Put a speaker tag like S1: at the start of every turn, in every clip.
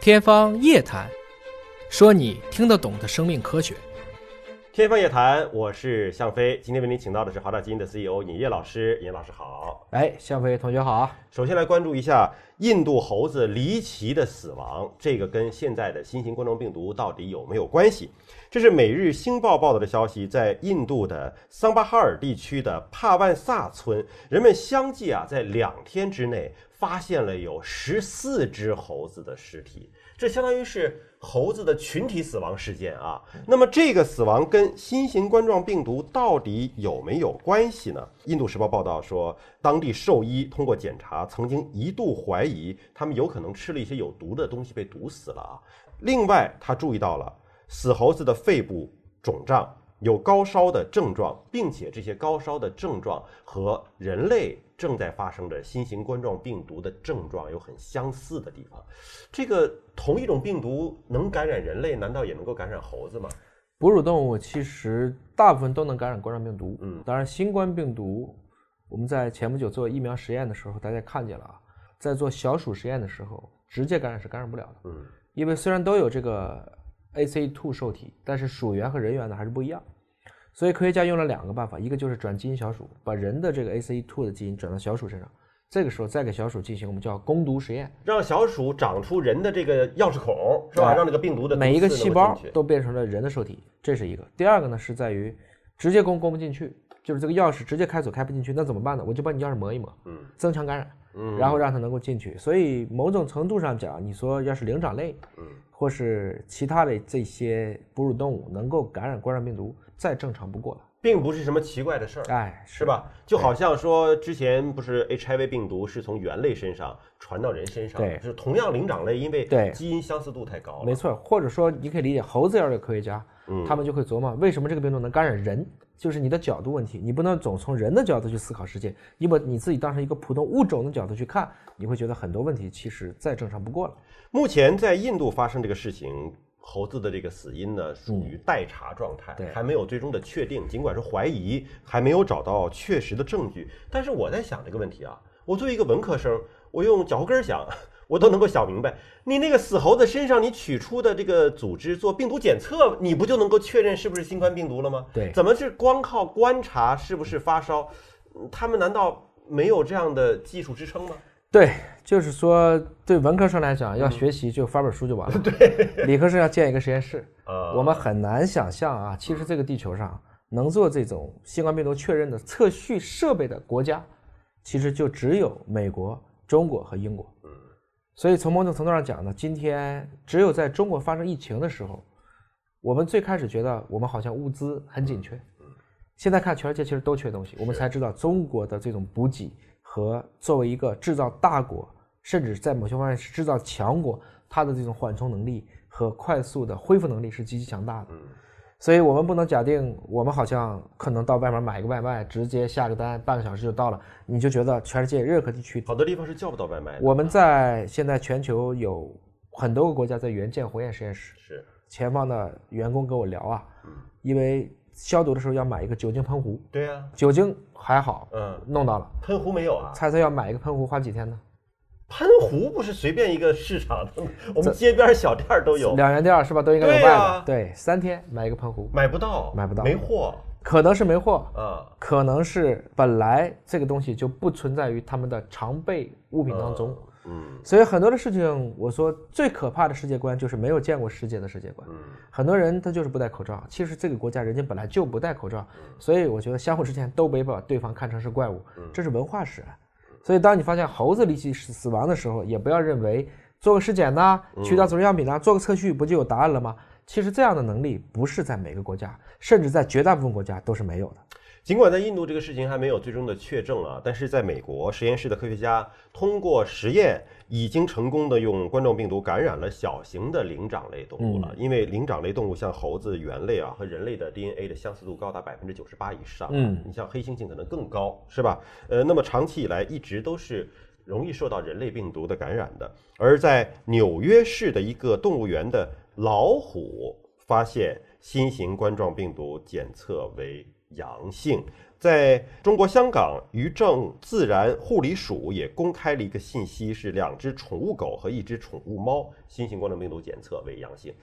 S1: 天方夜谭，说你听得懂的生命科学。
S2: 天方夜谭，我是向飞。今天为您请到的是华大基因的 CEO 尹烨老师。尹老师好。
S1: 哎，向飞同学好。
S2: 首先来关注一下印度猴子离奇的死亡，这个跟现在的新型冠状病毒到底有没有关系？这是每日星报报道的消息，在印度的桑巴哈尔地区的帕万萨村，人们相继啊在两天之内发现了有十四只猴子的尸体。这相当于是猴子的群体死亡事件啊。那么这个死亡跟新型冠状病毒到底有没有关系呢？印度时报报道说，当地兽医通过检查，曾经一度怀疑他们有可能吃了一些有毒的东西被毒死了啊。另外，他注意到了死猴子的肺部肿胀。有高烧的症状，并且这些高烧的症状和人类正在发生的新型冠状病毒的症状有很相似的地方。这个同一种病毒能感染人类，难道也能够感染猴子吗？
S1: 哺乳动物其实大部分都能感染冠状病毒。嗯，当然，新冠病毒我们在前不久做疫苗实验的时候，大家看见了啊，在做小鼠实验的时候，直接感染是感染不了的。嗯，因为虽然都有这个。ACE2 受体，但是鼠源和人源呢还是不一样，所以科学家用了两个办法，一个就是转基因小鼠，把人的这个 ACE2 的基因转到小鼠身上，这个时候再给小鼠进行我们叫攻毒实验，
S2: 让小鼠长出人的这个钥匙孔，是吧？让这个病毒的
S1: 每一个细胞都变成了人的受体，这是一个。第二个呢是在于直接攻攻不进去，就是这个钥匙直接开锁开不进去，那怎么办呢？我就把你钥匙磨一磨，嗯，增强感染，嗯，然后让它能够进去。所以某种程度上讲，你说要是灵长类，嗯。或是其他的这些哺乳动物能够感染冠状病毒，再正常不过了，
S2: 并不是什么奇怪的事儿，
S1: 哎，
S2: 是吧？就好像说之前不是 HIV 病毒是从猿类身上传到人身上，
S1: 对，
S2: 是同样灵长类，因为
S1: 对
S2: 基因相似度太高了，
S1: 没错。或者说你可以理解猴子要是科学家，嗯，他们就会琢磨为什么这个病毒能感染人。就是你的角度问题，你不能总从人的角度去思考世界，你把你自己当成一个普通物种的角度去看，你会觉得很多问题其实再正常不过了。
S2: 目前在印度发生这个事情，猴子的这个死因呢属于待查状态，还没有最终的确定。尽管是怀疑，还没有找到确实的证据。但是我在想这个问题啊，我作为一个文科生，我用脚后跟想。我都能够想明白，你那个死猴子身上你取出的这个组织做病毒检测，你不就能够确认是不是新冠病毒了吗？
S1: 对，
S2: 怎么是光靠观察是不是发烧？他们难道没有这样的技术支撑吗？
S1: 对，就是说对文科生来讲，要学习就发本书就完了。
S2: 对，
S1: 理科生要建一个实验室。呃，我们很难想象啊，其实这个地球上能做这种新冠病毒确认的测序设备的国家，其实就只有美国、中国和英国。所以从某种程度上讲呢，今天只有在中国发生疫情的时候，我们最开始觉得我们好像物资很紧缺，现在看全世界其实都缺东西，我们才知道中国的这种补给和作为一个制造大国，甚至在某些方面是制造强国，它的这种缓冲能力和快速的恢复能力是极其强大的。所以我们不能假定，我们好像可能到外面买个外卖，直接下个单，半个小时就到了，你就觉得全世界任何地区
S2: 好多地方是叫不到外卖的。
S1: 我们在现在全球有很多个国家在援建火焰实验室，
S2: 是
S1: 前方的员工跟我聊啊，因为消毒的时候要买一个酒精喷壶，
S2: 对呀，
S1: 酒精还好，嗯，弄到了，
S2: 喷壶没有啊？
S1: 猜猜要买一个喷壶花几天呢？
S2: 喷壶不是随便一个市场的，我们街边小店都有，
S1: 两元店是吧？都应该有卖的。对，三天买一个喷壶，
S2: 买不到，
S1: 买不到，
S2: 没货，
S1: 可能是没货啊，可能是本来这个东西就不存在于他们的常备物品当中。嗯，所以很多的事情，我说最可怕的世界观就是没有见过世界的世界观。嗯，很多人他就是不戴口罩，其实这个国家人家本来就不戴口罩，所以我觉得相互之间都没把对方看成是怪物，这是文化史。所以，当你发现猴子离奇死死亡的时候，也不要认为做个尸检呐，取到组织样品呐，做个测序不就有答案了吗？其实这样的能力不是在每个国家，甚至在绝大部分国家都是没有的。
S2: 尽管在印度这个事情还没有最终的确证啊，但是在美国实验室的科学家通过实验已经成功的用冠状病毒感染了小型的灵长类动物了。因为灵长类动物像猴子、猿类啊和人类的 DNA 的相似度高达百分之九十八以上。嗯，你像黑猩猩可能更高，是吧？呃，那么长期以来一直都是容易受到人类病毒的感染的。而在纽约市的一个动物园的老虎发现新型冠状病毒检测为。阳性，在中国香港渔政自然护理署也公开了一个信息，是两只宠物狗和一只宠物猫新型冠状病毒检测为阳性。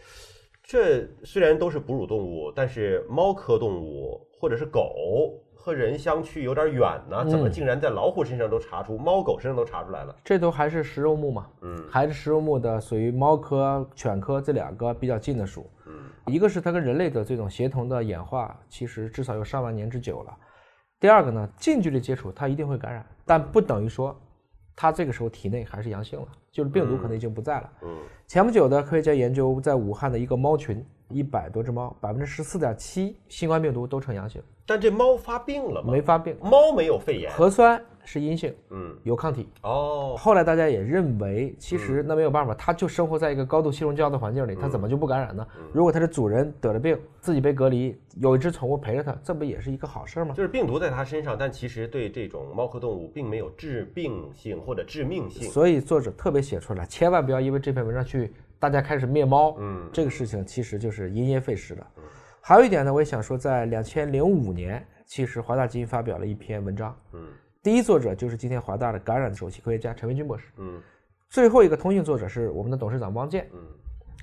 S2: 这虽然都是哺乳动物，但是猫科动物或者是狗和人相去有点远呢，怎么竟然在老虎身上都查出，猫狗身上都查出来了？
S1: 这都还是食肉目嘛，嗯，还是食肉目的，属于猫科、犬科这两个比较近的属。嗯，一个是它跟人类的这种协同的演化，其实至少有上万年之久了。第二个呢，近距离接触它一定会感染，但不等于说它这个时候体内还是阳性了，就是病毒可能已经不在了。嗯，前不久的科学家研究，在武汉的一个猫群，一百多只猫，百分之十四点七新冠病毒都呈阳性。
S2: 但这猫发病了吗？
S1: 没发病，
S2: 猫没有肺炎，
S1: 核酸。是阴性，嗯，有抗体哦。后来大家也认为，其实那没有办法，它就生活在一个高度气溶胶的环境里，它怎么就不感染呢？如果它的主人得了病，自己被隔离，有一只宠物陪着它，这不也是一个好事吗？
S2: 就是病毒在它身上，但其实对这种猫科动物并没有致病性或者致命性。
S1: 所以作者特别写出来，千万不要因为这篇文章去大家开始灭猫，嗯，这个事情其实就是因噎废食的。还有一点呢，我也想说，在两千零五年，其实华大基因发表了一篇文章，嗯。第一作者就是今天华大的感染的首席科学家陈维军博士。嗯，最后一个通讯作者是我们的董事长汪建。嗯，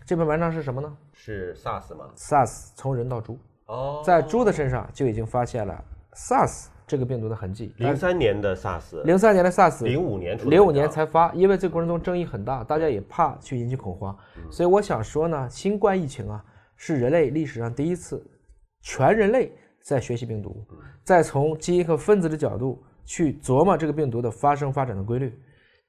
S1: 这篇文章是什么呢？
S2: 是 SARS 吗
S1: ？SARS 从人到猪。哦，在猪的身上就已经发现了 SARS 这个病毒的痕迹。
S2: 零三年的 SARS。
S1: 零三年的 SARS。
S2: 零五年。
S1: 零五年才发，因为这个过程中争议很大，大家也怕去引起恐慌，所以我想说呢，新冠疫情啊，是人类历史上第一次，全人类在学习病毒，再从基因和分子的角度。去琢磨这个病毒的发生发展的规律，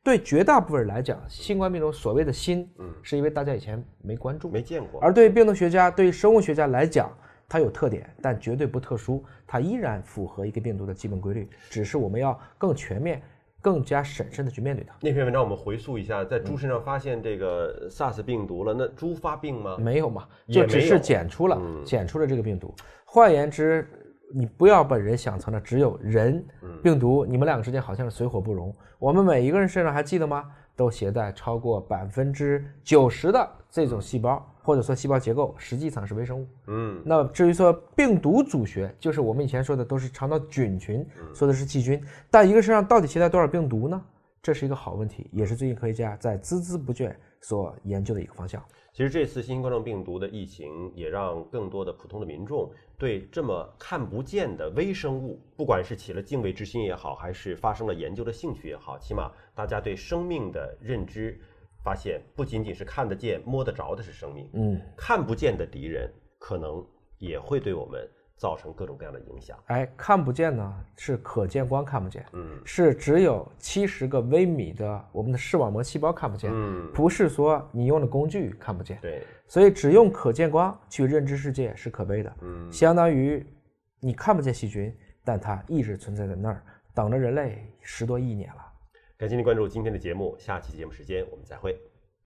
S1: 对绝大部分人来讲，新冠病毒所谓的新，嗯，是因为大家以前没关注、
S2: 没见过；
S1: 而对病毒学家、对生物学家来讲，它有特点，但绝对不特殊，它依然符合一个病毒的基本规律，只是我们要更全面、更加审慎的去面对它。
S2: 那篇文章我们回溯一下，在猪身上发现这个 SARS 病毒了，那猪发病吗？
S1: 没有嘛，就只是检出了，检出了这个病毒。换言之。你不要把人想成了只有人病毒，你们两个之间好像是水火不容。我们每一个人身上还记得吗？都携带超过百分之九十的这种细胞，或者说细胞结构实际上是微生物。嗯，那至于说病毒组学，就是我们以前说的都是肠道菌群，说的是细菌。但一个身上到底携带多少病毒呢？这是一个好问题，也是最近科学家在孜孜不倦所研究的一个方向。
S2: 其实这次新型冠状病毒的疫情，也让更多的普通的民众对这么看不见的微生物，不管是起了敬畏之心也好，还是发生了研究的兴趣也好，起码大家对生命的认知，发现不仅仅是看得见、摸得着的是生命，嗯，看不见的敌人可能也会对我们。造成各种各样的影响。
S1: 哎，看不见呢，是可见光看不见，嗯，是只有七十个微米的我们的视网膜细胞看不见，嗯，不是说你用的工具看不见，
S2: 对，
S1: 所以只用可见光去认知世界是可悲的，嗯，相当于你看不见细菌，但它一直存在在那儿，等着人类十多亿年了。
S2: 感谢您关注今天的节目，下期节目时间我们再会。